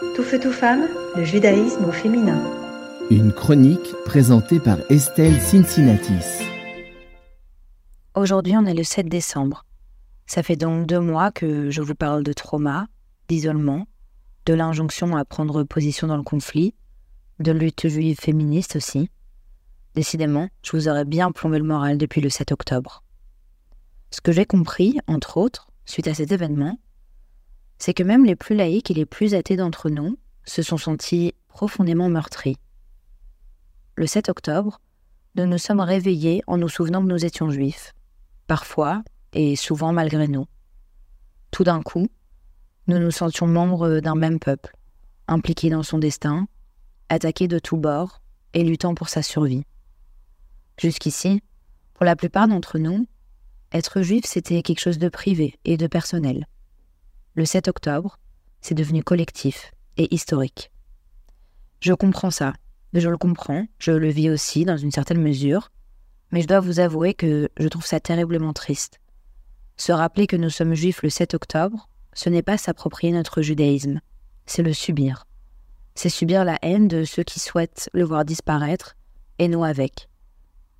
Tout feu, tout femme, le judaïsme au féminin. Une chronique présentée par Estelle Cincinnatis. Aujourd'hui, on est le 7 décembre. Ça fait donc deux mois que je vous parle de trauma, d'isolement, de l'injonction à prendre position dans le conflit, de lutte juive féministe aussi. Décidément, je vous aurais bien plombé le moral depuis le 7 octobre. Ce que j'ai compris, entre autres, suite à cet événement, c'est que même les plus laïcs et les plus athées d'entre nous se sont sentis profondément meurtris. Le 7 octobre, nous nous sommes réveillés en nous souvenant que nous étions juifs, parfois et souvent malgré nous. Tout d'un coup, nous nous sentions membres d'un même peuple, impliqués dans son destin, attaqués de tous bords et luttant pour sa survie. Jusqu'ici, pour la plupart d'entre nous, être juif, c'était quelque chose de privé et de personnel. Le 7 octobre, c'est devenu collectif et historique. Je comprends ça, je le comprends, je le vis aussi dans une certaine mesure, mais je dois vous avouer que je trouve ça terriblement triste. Se rappeler que nous sommes juifs le 7 octobre, ce n'est pas s'approprier notre judaïsme, c'est le subir. C'est subir la haine de ceux qui souhaitent le voir disparaître, et nous avec.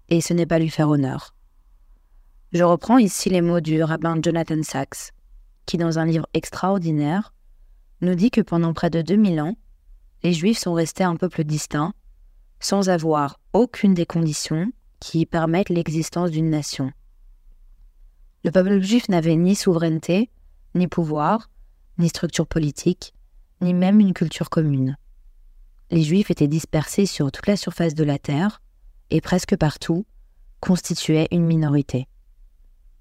Et ce n'est pas lui faire honneur. Je reprends ici les mots du rabbin Jonathan Sachs, qui dans un livre extraordinaire nous dit que pendant près de 2000 ans, les Juifs sont restés un peuple distinct, sans avoir aucune des conditions qui permettent l'existence d'une nation. Le peuple juif n'avait ni souveraineté, ni pouvoir, ni structure politique, ni même une culture commune. Les Juifs étaient dispersés sur toute la surface de la terre et presque partout constituaient une minorité.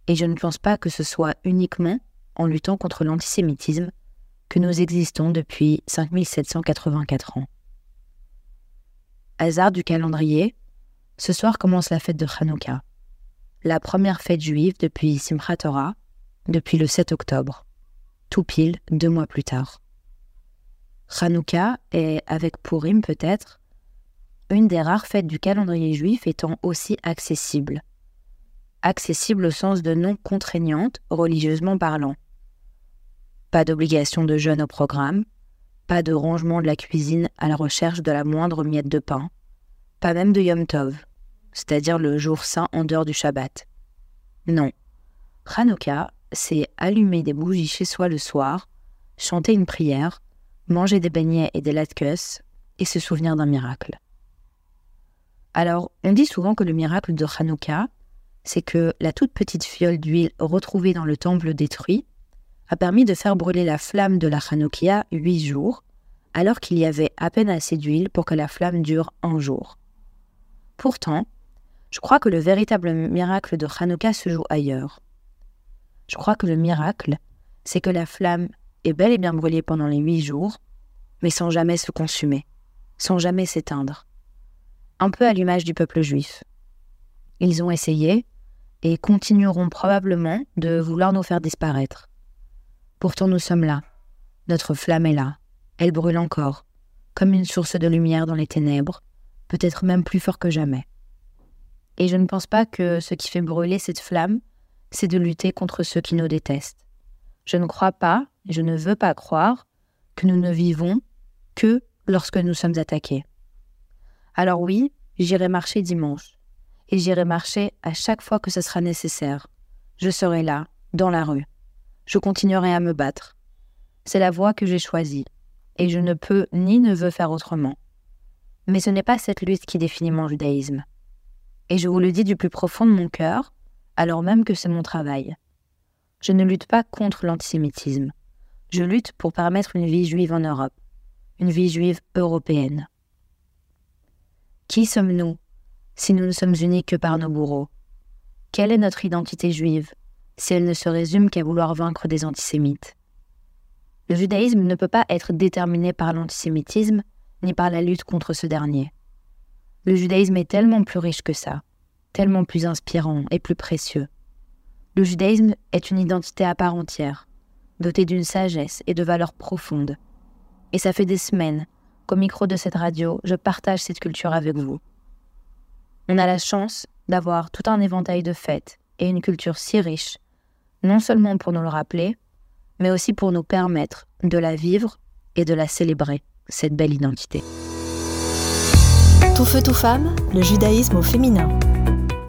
Et je ne pense pas que ce soit uniquement en luttant contre l'antisémitisme que nous existons depuis 5784 ans. Hasard du calendrier, ce soir commence la fête de Hanouka, la première fête juive depuis Simchat Torah, depuis le 7 octobre, tout pile deux mois plus tard. Hanouka est, avec Purim peut-être, une des rares fêtes du calendrier juif étant aussi accessible. Accessible au sens de non contraignante, religieusement parlant. Pas d'obligation de jeûne au programme, pas de rangement de la cuisine à la recherche de la moindre miette de pain, pas même de Yom Tov, c'est-à-dire le jour saint en dehors du Shabbat. Non. Hanouka, c'est allumer des bougies chez soi le soir, chanter une prière, manger des beignets et des latkes et se souvenir d'un miracle. Alors, on dit souvent que le miracle de Hanouka, c'est que la toute petite fiole d'huile retrouvée dans le temple détruit a permis de faire brûler la flamme de la Hanoukia huit jours, alors qu'il y avait à peine assez d'huile pour que la flamme dure un jour. Pourtant, je crois que le véritable miracle de Hanouka se joue ailleurs. Je crois que le miracle, c'est que la flamme est bel et bien brûlée pendant les huit jours, mais sans jamais se consumer, sans jamais s'éteindre. Un peu à l'image du peuple juif. Ils ont essayé, et continueront probablement de vouloir nous faire disparaître. Pourtant nous sommes là. Notre flamme est là. Elle brûle encore, comme une source de lumière dans les ténèbres, peut-être même plus fort que jamais. Et je ne pense pas que ce qui fait brûler cette flamme, c'est de lutter contre ceux qui nous détestent. Je ne crois pas, et je ne veux pas croire, que nous ne vivons que lorsque nous sommes attaqués. Alors oui, j'irai marcher dimanche, et j'irai marcher à chaque fois que ce sera nécessaire. Je serai là, dans la rue. Je continuerai à me battre. C'est la voie que j'ai choisie, et je ne peux ni ne veux faire autrement. Mais ce n'est pas cette lutte qui définit mon judaïsme. Et je vous le dis du plus profond de mon cœur, alors même que c'est mon travail. Je ne lutte pas contre l'antisémitisme. Je lutte pour permettre une vie juive en Europe, une vie juive européenne. Qui sommes-nous si nous ne sommes unis que par nos bourreaux? Quelle est notre identité juive? Si elle ne se résume qu'à vouloir vaincre des antisémites Le judaïsme ne peut pas être déterminé par l'antisémitisme ni par la lutte contre ce dernier. Le judaïsme est tellement plus riche que ça, tellement plus inspirant et plus précieux. Le judaïsme est une identité à part entière, dotée d'une sagesse et de valeurs profondes. Et ça fait des semaines qu'au micro de cette radio, je partage cette culture avec vous. On a la chance d'avoir tout un éventail de fêtes et une culture si riche, non seulement pour nous le rappeler, mais aussi pour nous permettre de la vivre et de la célébrer, cette belle identité. Tout feu, tout femme, le judaïsme au féminin.